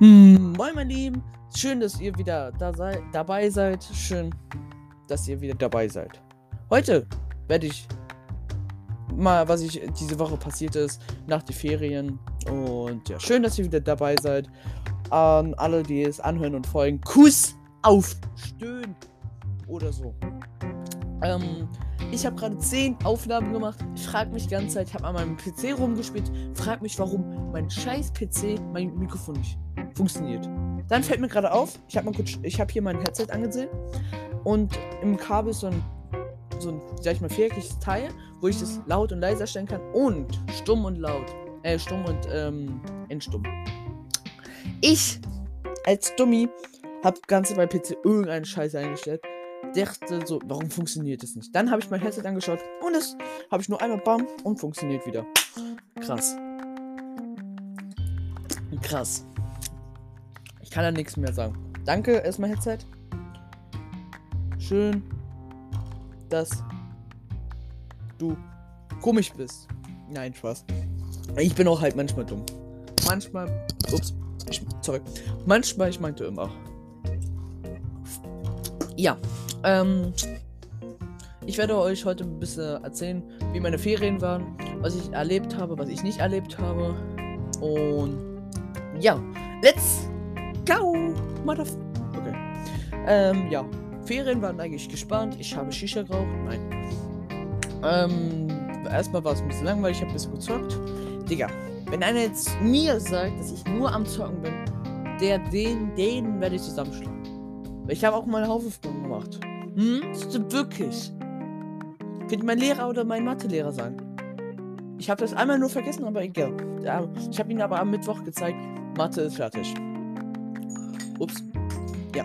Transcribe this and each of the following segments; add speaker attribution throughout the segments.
Speaker 1: Hm, moin, mein Lieben. Schön, dass ihr wieder da sei, dabei seid. Schön, dass ihr wieder dabei seid. Heute werde ich mal, was ich diese Woche passiert ist, nach den Ferien. Und ja, schön, dass ihr wieder dabei seid. An alle, die es anhören und folgen. Kuss auf Stöhn oder so. Ähm, ich habe gerade 10 Aufnahmen gemacht. Ich frage mich die ganze Zeit, ich habe an meinem PC rumgespielt, frage mich, warum mein scheiß PC, mein Mikrofon nicht funktioniert. Dann fällt mir gerade auf, ich habe hab hier mein Headset angesehen und im Kabel ist so ein, so ein, sag ich mal, viereckiges Teil, wo ich das laut und leiser stellen kann und stumm und laut. Äh, stumm und ähm, entstumm. Ich als Dummy hab ganze bei PC irgendeinen Scheiß eingestellt dachte so, warum funktioniert das nicht? Dann habe ich mein Headset angeschaut und es habe ich nur einmal bam und funktioniert wieder. Krass. Krass. Ich kann da nichts mehr sagen. Danke erstmal Headset. Schön, dass du komisch bist. Nein, Spaß. Ich bin auch halt manchmal dumm. Manchmal. Ups. Ich, sorry. Manchmal, ich meinte immer. Ja, ähm, ich werde euch heute ein bisschen erzählen, wie meine Ferien waren, was ich erlebt habe, was ich nicht erlebt habe. Und ja, let's go, Motherf Okay. Ähm, ja, Ferien waren eigentlich gespannt. Ich habe Shisha geraucht. Nein. Ähm, erstmal war es ein bisschen langweilig, ich habe ein bisschen gezockt. Digga, wenn einer jetzt mir sagt, dass ich nur am Zocken bin, der, den, den werde ich zusammenschlagen. Ich habe auch mal Hausaufgaben gemacht. Hm? Wirklich. Könnte mein Lehrer oder mein Mathelehrer sagen. Ich habe das einmal nur vergessen, aber egal. Ich habe ihn aber am Mittwoch gezeigt. Mathe ist fertig. Ups. Ja.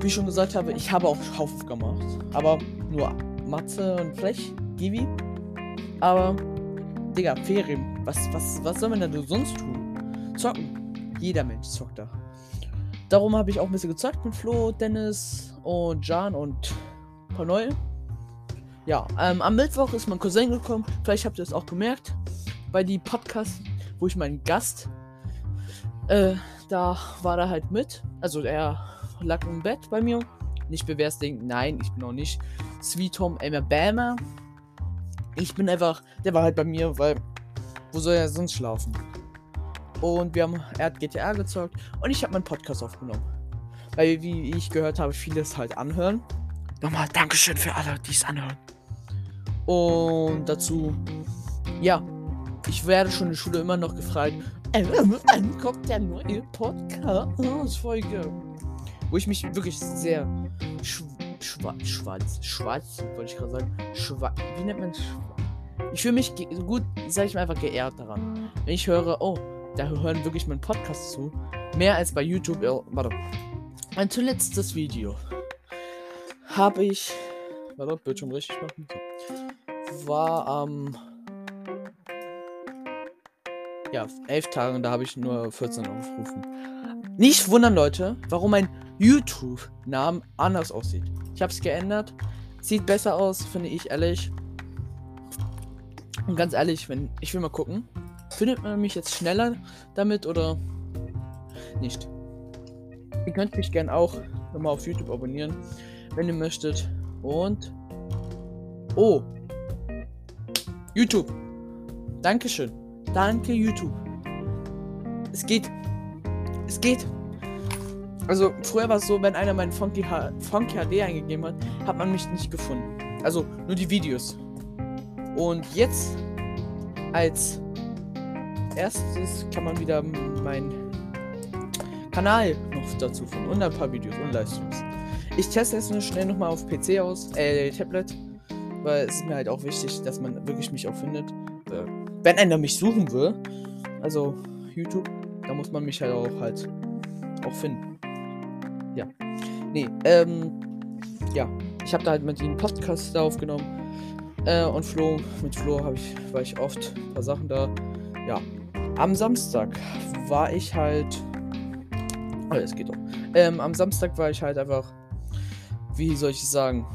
Speaker 1: Wie ich schon gesagt habe, ich habe auch Hauf gemacht. Aber nur Mathe und Flech, Givi. Aber, Digga, Ferien. Was, was, was soll man denn sonst tun? Zocken. Jeder Mensch zockt da. Darum habe ich auch ein bisschen gezockt mit Flo, Dennis und Jan und neue. Ja, ähm, am Mittwoch ist mein Cousin gekommen. Vielleicht habt ihr es auch gemerkt. Bei die Podcast, wo ich meinen Gast, äh, da war er halt mit. Also er lag im Bett bei mir. Nicht bewährst Ding. Nein, ich bin auch nicht Sweet Home Alabama. Ich bin einfach, der war halt bei mir, weil wo soll er sonst schlafen? Und wir haben, er hat GTA gezockt und ich habe meinen Podcast aufgenommen. Weil, wie ich gehört habe, viele es halt anhören. Nochmal Dankeschön für alle, die es anhören. Und dazu, ja, ich werde schon in der Schule immer noch gefragt, äh, wann kommt der neue Podcast-Folge? Wo ich mich wirklich sehr sch schwarz, schwarz, schwarz, wollte ich gerade sagen, schwarz, wie nennt man schwarz? Ich fühle mich gut, sage ich mal einfach geehrt daran. Wenn ich höre, oh, da hören wirklich meinen Podcast zu. Mehr als bei YouTube. Oh, warte. Mein zuletztes Video habe ich. Warte, Bildschirm richtig machen. War am. ja, elf Tagen, da habe ich nur 14 aufgerufen. Nicht wundern, Leute, warum mein YouTube-Namen anders aussieht. Ich habe es geändert. Sieht besser aus, finde ich ehrlich. Und ganz ehrlich, wenn ich will mal gucken. Findet man mich jetzt schneller damit oder nicht? Ihr könnt mich gerne auch nochmal auf YouTube abonnieren, wenn ihr möchtet. Und. Oh! YouTube! Dankeschön. Danke, YouTube. Es geht. Es geht. Also, früher war es so, wenn einer meinen Funky, H Funky HD eingegeben hat, hat man mich nicht gefunden. Also, nur die Videos. Und jetzt, als erstes kann man wieder meinen Kanal noch dazu finden und ein paar Videos und Livestreams. Ich teste es nur schnell nochmal auf PC aus, äh, Tablet, weil es ist mir halt auch wichtig, dass man wirklich mich auch findet. Äh, wenn einer mich suchen will, also YouTube, da muss man mich halt auch halt auch finden. Ja. Nee, ähm, ja. Ich habe da halt mit ihm Podcast da aufgenommen. Äh, und Flo, mit Flo habe ich, war ich oft ein paar Sachen da. Ja, am Samstag war ich halt. Oh, es geht doch. Ähm, am Samstag war ich halt einfach. Wie soll ich sagen?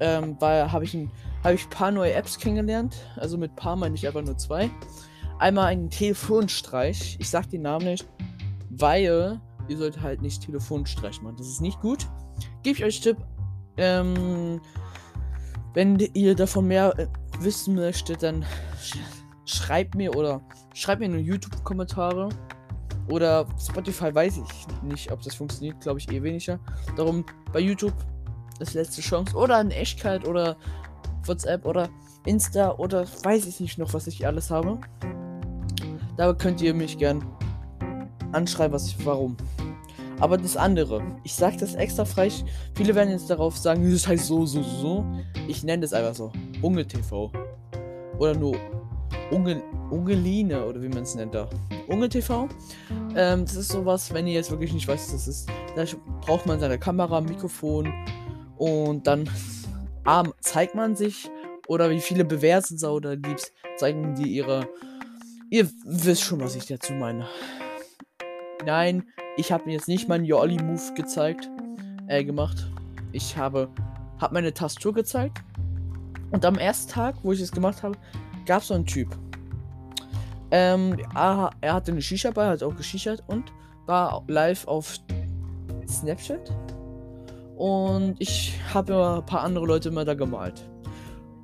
Speaker 1: Ähm, habe ich ein habe ich paar neue Apps kennengelernt. Also mit paar meine ich einfach nur zwei. Einmal einen Telefonstreich. Ich sag den Namen nicht. weil ihr sollt halt nicht Telefonstreich machen. Das ist nicht gut. Gebe ich euch Tipp. Ähm, wenn ihr davon mehr äh, wissen möchtet, dann sch schreibt mir oder schreibt mir in YouTube-Kommentare. Oder Spotify weiß ich nicht, ob das funktioniert, glaube ich eh weniger. Darum bei YouTube ist letzte Chance. Oder in Echtkeit oder WhatsApp oder Insta oder weiß ich nicht noch, was ich alles habe. Da könnt ihr mich gern anschreiben, was ich, warum. Aber das andere, ich sage das extra frei. Viele werden jetzt darauf sagen, das heißt so, so, so. Ich nenne das einfach so. Unge TV. Oder nur Unge, Ungeline, oder wie man es nennt da. Unge TV. Ähm, das ist sowas, wenn ihr jetzt wirklich nicht weißt, was das ist. Da braucht man seine Kamera, Mikrofon und dann A, zeigt man sich oder wie viele bewerten sie oder liebst, zeigen die ihre. Ihr wisst schon, was ich dazu meine. Nein, ich habe mir jetzt nicht meinen Jolly-Move gezeigt, äh, gemacht. Ich habe, hab meine Tastatur gezeigt. Und am ersten Tag, wo ich es gemacht habe, gab es so einen Typ. Ähm, er, hatte eine Shisha bei, hat auch geschichert und war live auf Snapchat. Und ich habe ein paar andere Leute immer da gemalt.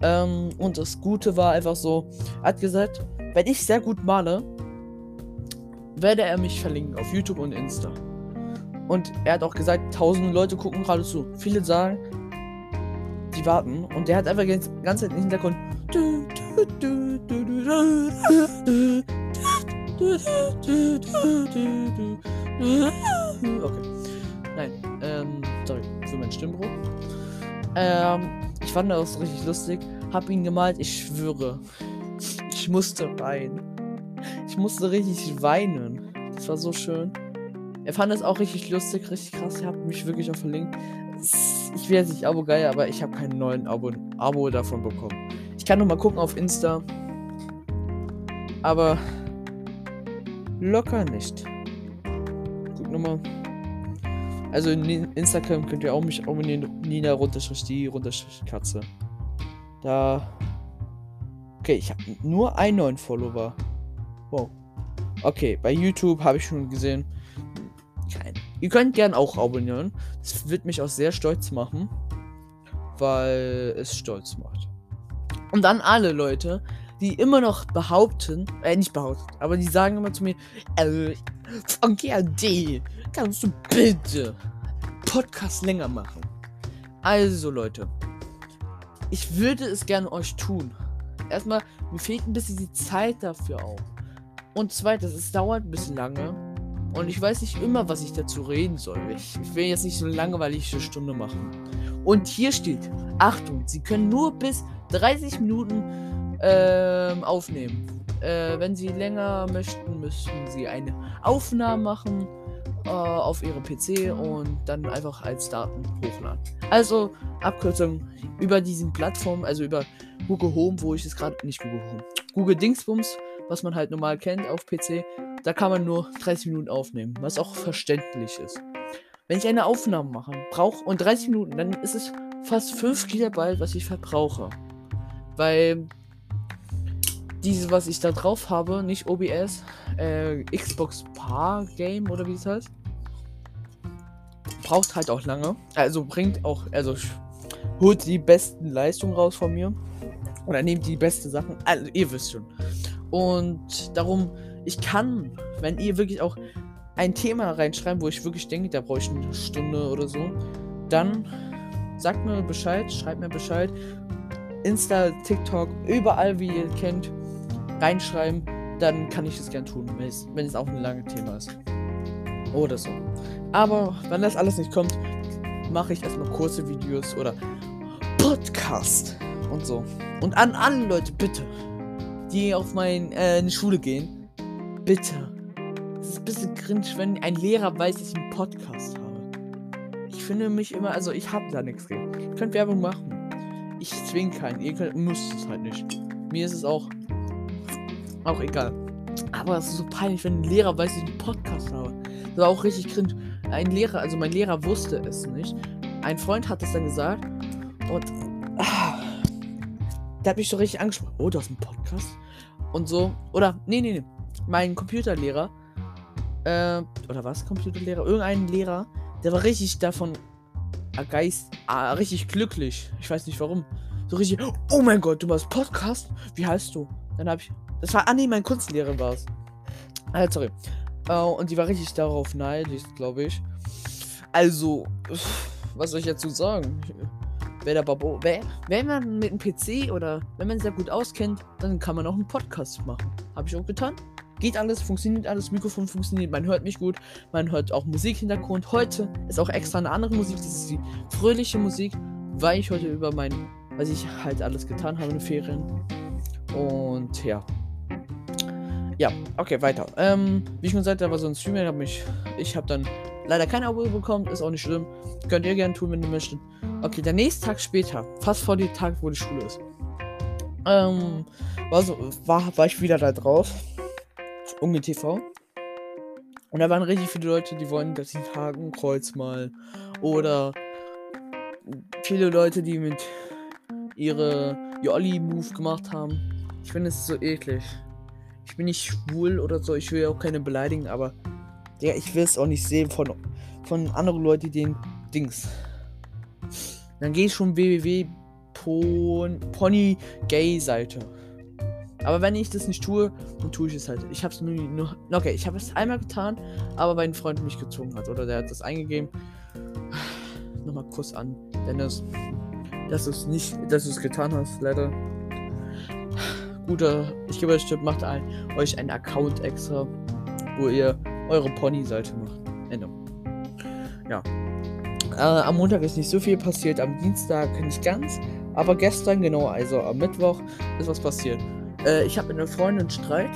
Speaker 1: Ähm, und das Gute war einfach so, er hat gesagt, wenn ich sehr gut male, werde er mich verlinken auf YouTube und Insta. Und er hat auch gesagt, tausende Leute gucken gerade zu. Viele sagen, warten. Und der hat einfach die ganze Zeit im Hintergrund. Okay. Nein, ähm, sorry für meinen Stimmbruch. Ähm, ich fand das richtig lustig. Hab ihn gemalt, ich schwöre. Ich musste weinen. Ich musste richtig weinen. Das war so schön. Er fand es auch richtig lustig, richtig krass. Er hat mich wirklich auch verlinkt. Ich will jetzt nicht Abo geil, aber ich habe keinen neuen Abo, Abo davon bekommen. Ich kann noch mal gucken auf Insta. Aber locker nicht. Guck nochmal. Also in Instagram könnt ihr auch mich abonnieren. Nina runterstrich die runterstrich Katze. Da. Okay, ich habe nur einen neuen Follower. Wow. Okay, bei YouTube habe ich schon gesehen. Kein. Ihr könnt gern auch abonnieren. Das wird mich auch sehr stolz machen. Weil es stolz macht. Und dann alle Leute, die immer noch behaupten, äh, nicht behaupten, aber die sagen immer zu mir, äh, Funky AD, kannst du bitte Podcast länger machen? Also Leute, ich würde es gerne euch tun. Erstmal, mir fehlt ein bisschen die Zeit dafür auch. Und zweitens, es dauert ein bisschen lange. Und ich weiß nicht immer, was ich dazu reden soll. Ich, ich will jetzt nicht so eine Stunde machen. Und hier steht, Achtung, Sie können nur bis 30 Minuten ähm, aufnehmen. Äh, wenn Sie länger möchten, müssten Sie eine Aufnahme machen äh, auf Ihrem PC und dann einfach als Daten hochladen. Also Abkürzung über diesen Plattformen, also über Google Home, wo ich es gerade nicht Google Home, Google Dingsbums, was man halt normal kennt auf PC, da kann man nur 30 Minuten aufnehmen, was auch verständlich ist. Wenn ich eine Aufnahme mache, brauche und 30 Minuten, dann ist es fast 5 GB, was ich verbrauche. Weil dieses, was ich da drauf habe, nicht OBS, äh, Xbox Par Game oder wie es heißt, braucht halt auch lange. Also bringt auch, also holt die besten Leistungen raus von mir. Oder nehmt die besten Sachen. Also ihr wisst schon. Und darum, ich kann, wenn ihr wirklich auch ein Thema reinschreiben, wo ich wirklich denke, da brauche ich eine Stunde oder so, dann sagt mir Bescheid, schreibt mir Bescheid. Insta, TikTok, überall, wie ihr kennt, reinschreiben, dann kann ich es gern tun, wenn es, wenn es auch ein langes Thema ist. Oder so. Aber wenn das alles nicht kommt, mache ich erstmal kurze Videos oder Podcast und so. Und an alle Leute, bitte, die auf meine äh, Schule gehen, bitte. Es ist ein bisschen cringe, wenn ein Lehrer weiß, dass ich einen Podcast habe. Ich finde mich immer, also ich habe da nichts gegen. Ihr könnt Werbung machen. Ich zwinge keinen. Ihr könnt, müsst es halt nicht. Mir ist es auch auch egal. Aber es ist so peinlich, wenn ein Lehrer weiß, dass ich einen Podcast habe. Das war auch richtig cringe. Ein Lehrer, also mein Lehrer wusste es nicht. Ein Freund hat es dann gesagt. Und ah, der hat mich so richtig angesprochen. Oh, du hast einen Podcast? Und so. Oder, nee, nee, nee. Mein Computerlehrer äh, oder was, Computerlehrer? Irgendein Lehrer, der war richtig davon Geist, ah, richtig glücklich. Ich weiß nicht warum. So richtig, oh mein Gott, du machst Podcast? Wie heißt du? Dann habe ich, das war, ah nee, mein Kunstlehrer war es. Ah, sorry. Uh, und die war richtig darauf neidisch, glaube ich. Also, was soll ich dazu sagen? Wer der Babo, wer, wenn man mit einem PC oder wenn man sehr gut auskennt, dann kann man auch einen Podcast machen. Habe ich auch getan. Geht alles, funktioniert alles, Mikrofon funktioniert, man hört mich gut, man hört auch Musikhintergrund. Heute ist auch extra eine andere Musik, das ist die fröhliche Musik, weil ich heute über mein, was ich halt alles getan habe in den Ferien. Und ja. Ja, okay, weiter. Ähm, wie ich schon sagte, da war so ein Streamer, hab mich, ich habe dann leider kein Abo bekommen, ist auch nicht schlimm. Könnt ihr gerne tun, wenn ihr möchtet. Okay, der nächste Tag später, fast vor dem Tag, wo die Schule ist, ähm, war, so, war, war ich wieder da drauf. Unge TV. Und da waren richtig viele Leute, die wollen das Hakenkreuz mal. Oder viele Leute, die mit ihre Jolly-Move gemacht haben. Ich finde es so eklig. Ich bin nicht schwul oder so, ich will auch keine beleidigen, aber ja, ich will es auch nicht sehen von, von anderen Leuten, die den Dings. Dann gehe ich schon www.pony-gay-Seite. Aber wenn ich das nicht tue, dann tue ich es halt. Ich habe es nur, nur. Okay, ich habe es einmal getan, aber mein Freund mich gezogen hat. Oder der hat das eingegeben. Nochmal Kuss an, Dennis. Dass du es nicht, dass du es getan hast, leider. Guter, ich gebe euch Tipp, macht ein, euch einen Account extra, wo ihr eure Pony-Seite macht. Ende. Ja. Äh, am Montag ist nicht so viel passiert, am Dienstag nicht ganz. Aber gestern, genau, also am Mittwoch, ist was passiert. Äh, ich habe mit einer Freundin Streit.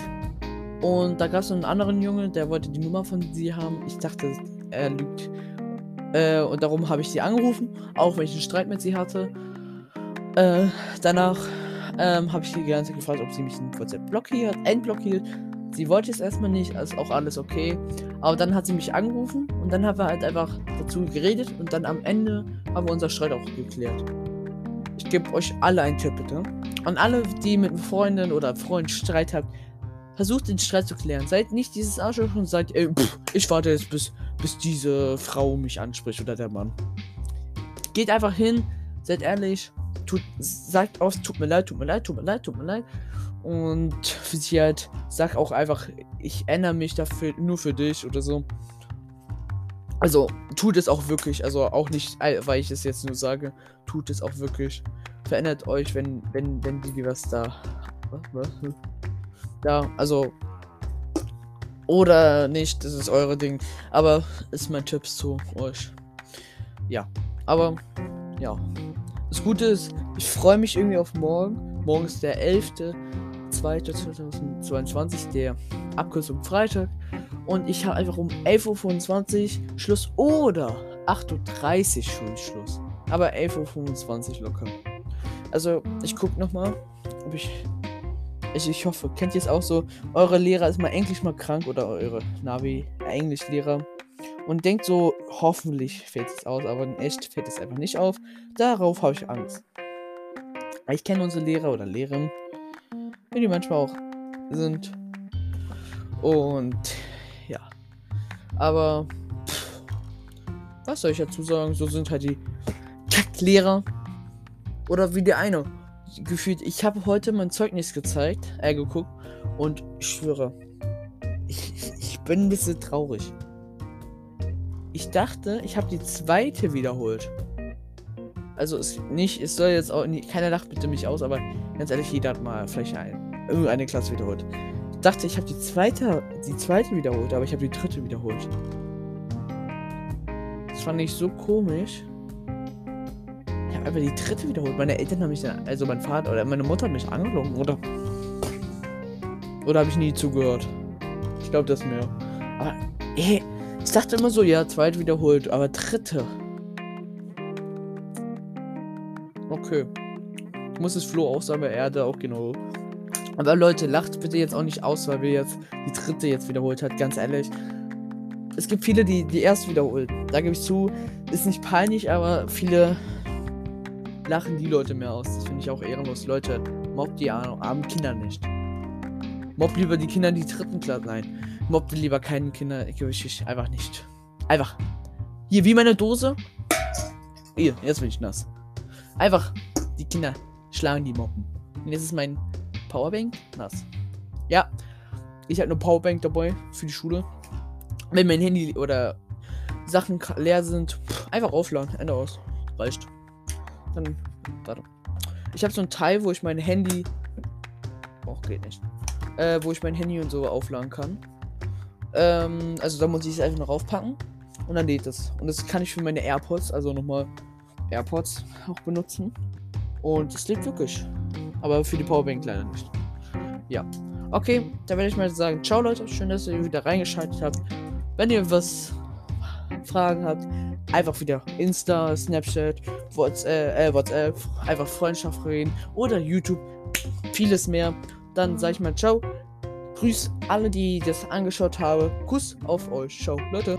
Speaker 1: Und da gab es einen anderen Junge, der wollte die Nummer von sie haben. Ich dachte, er lügt. Äh, und darum habe ich sie angerufen, auch wenn ich einen Streit mit sie hatte. Äh, danach ähm, habe ich die ganze Zeit gefragt, ob sie mich in WhatsApp blockiert, entblockiert. Sie wollte es erstmal nicht, ist auch alles okay. Aber dann hat sie mich angerufen und dann haben wir halt einfach dazu geredet und dann am Ende haben wir unser Streit auch geklärt. Ich gebe euch alle einen Tipp, bitte. Und alle, die mit Freunden oder Freunden Streit habt, versucht den Streit zu klären. Seid nicht dieses Arschloch und sagt, ey, pff, ich warte jetzt, bis, bis diese Frau mich anspricht oder der Mann. Geht einfach hin, seid ehrlich, tut, sagt aus, tut mir leid, tut mir leid, tut mir leid, tut mir leid. Und für sich halt, sag auch einfach, ich ändere mich dafür nur für dich oder so. Also, tut es auch wirklich. Also, auch nicht, weil ich es jetzt nur sage. Tut es auch wirklich. Verändert euch, wenn, wenn, wenn die was da. Was? was? Da, also. Oder nicht, das ist eure Ding. Aber ist mein Tipp zu euch. Ja. Aber, ja. Das Gute ist, ich freue mich irgendwie auf morgen. Morgen ist der 11.02.2022, der Abkürzung Freitag. Und ich habe einfach um 11.25 Uhr Schluss oder 8.30 Uhr schon Schluss. Aber 11.25 Uhr locker. Also, ich gucke nochmal, ob ich, ich. Ich hoffe, kennt ihr es auch so? Eure Lehrer ist mal endlich mal krank oder eure Navi-Englischlehrer. Und denkt so, hoffentlich fällt es aus, aber in echt fällt es einfach nicht auf. Darauf habe ich Angst. Ich kenne unsere Lehrer oder Lehrerinnen, die manchmal auch sind. Und. Aber pff, was soll ich dazu sagen? So sind halt die Kacklehrer. Oder wie der eine. Gefühlt, ich habe heute mein Zeugnis gezeigt, äh, geguckt. Und ich schwöre, ich, ich, bin ein bisschen traurig. Ich dachte, ich habe die zweite wiederholt. Also es nicht, es soll jetzt auch keiner lacht bitte mich aus, aber ganz ehrlich, jeder hat mal vielleicht ein, irgendeine Klasse wiederholt dachte, ich habe die zweite, die zweite wiederholt, aber ich habe die dritte wiederholt. Das fand ich so komisch. Ich habe einfach die dritte wiederholt. Meine Eltern haben mich dann, also mein Vater oder meine Mutter hat mich angelogen, oder? Oder habe ich nie zugehört? Ich glaube das mehr. Aber, ey, ich dachte immer so, ja, zweite wiederholt, aber dritte. Okay. Ich muss es Flo auch sagen, er hatte auch genau aber Leute, lacht bitte jetzt auch nicht aus, weil wir jetzt die dritte jetzt wiederholt hat, ganz ehrlich. Es gibt viele, die die erste wiederholen. Da gebe ich zu, ist nicht peinlich, aber viele lachen die Leute mehr aus. Das finde ich auch ehrenlos. Leute, mobbt die armen Kinder nicht. Mobb lieber die Kinder in die dritten Klasse. Nein. Mobbt lieber keine Kinder. Ich, einfach nicht. Einfach. Hier, wie meine Dose. Hier, jetzt bin ich nass. Einfach die Kinder schlagen die Moppen. Und jetzt ist mein Powerbank nass. Ja. Ich habe eine Powerbank dabei für die Schule. Wenn mein Handy oder Sachen leer sind, einfach aufladen. Ende aus. Reicht. Dann, warte. Ich habe so ein Teil, wo ich mein Handy. Oh, geht nicht. Äh, wo ich mein Handy und so aufladen kann. Ähm, also da muss ich es einfach noch raufpacken. Und dann lädt es. Und das kann ich für meine AirPods, also nochmal AirPods auch benutzen. Und es lädt wirklich. Aber für die Powerbank leider nicht. Ja. Okay, dann werde ich mal sagen, ciao Leute, schön, dass ihr wieder reingeschaltet habt. Wenn ihr was Fragen habt, einfach wieder Insta, Snapchat, WhatsApp, äh, WhatsApp einfach Freundschaft reden oder YouTube, vieles mehr. Dann sage ich mal ciao. Grüß alle, die das angeschaut haben. Kuss auf euch. Ciao, Leute.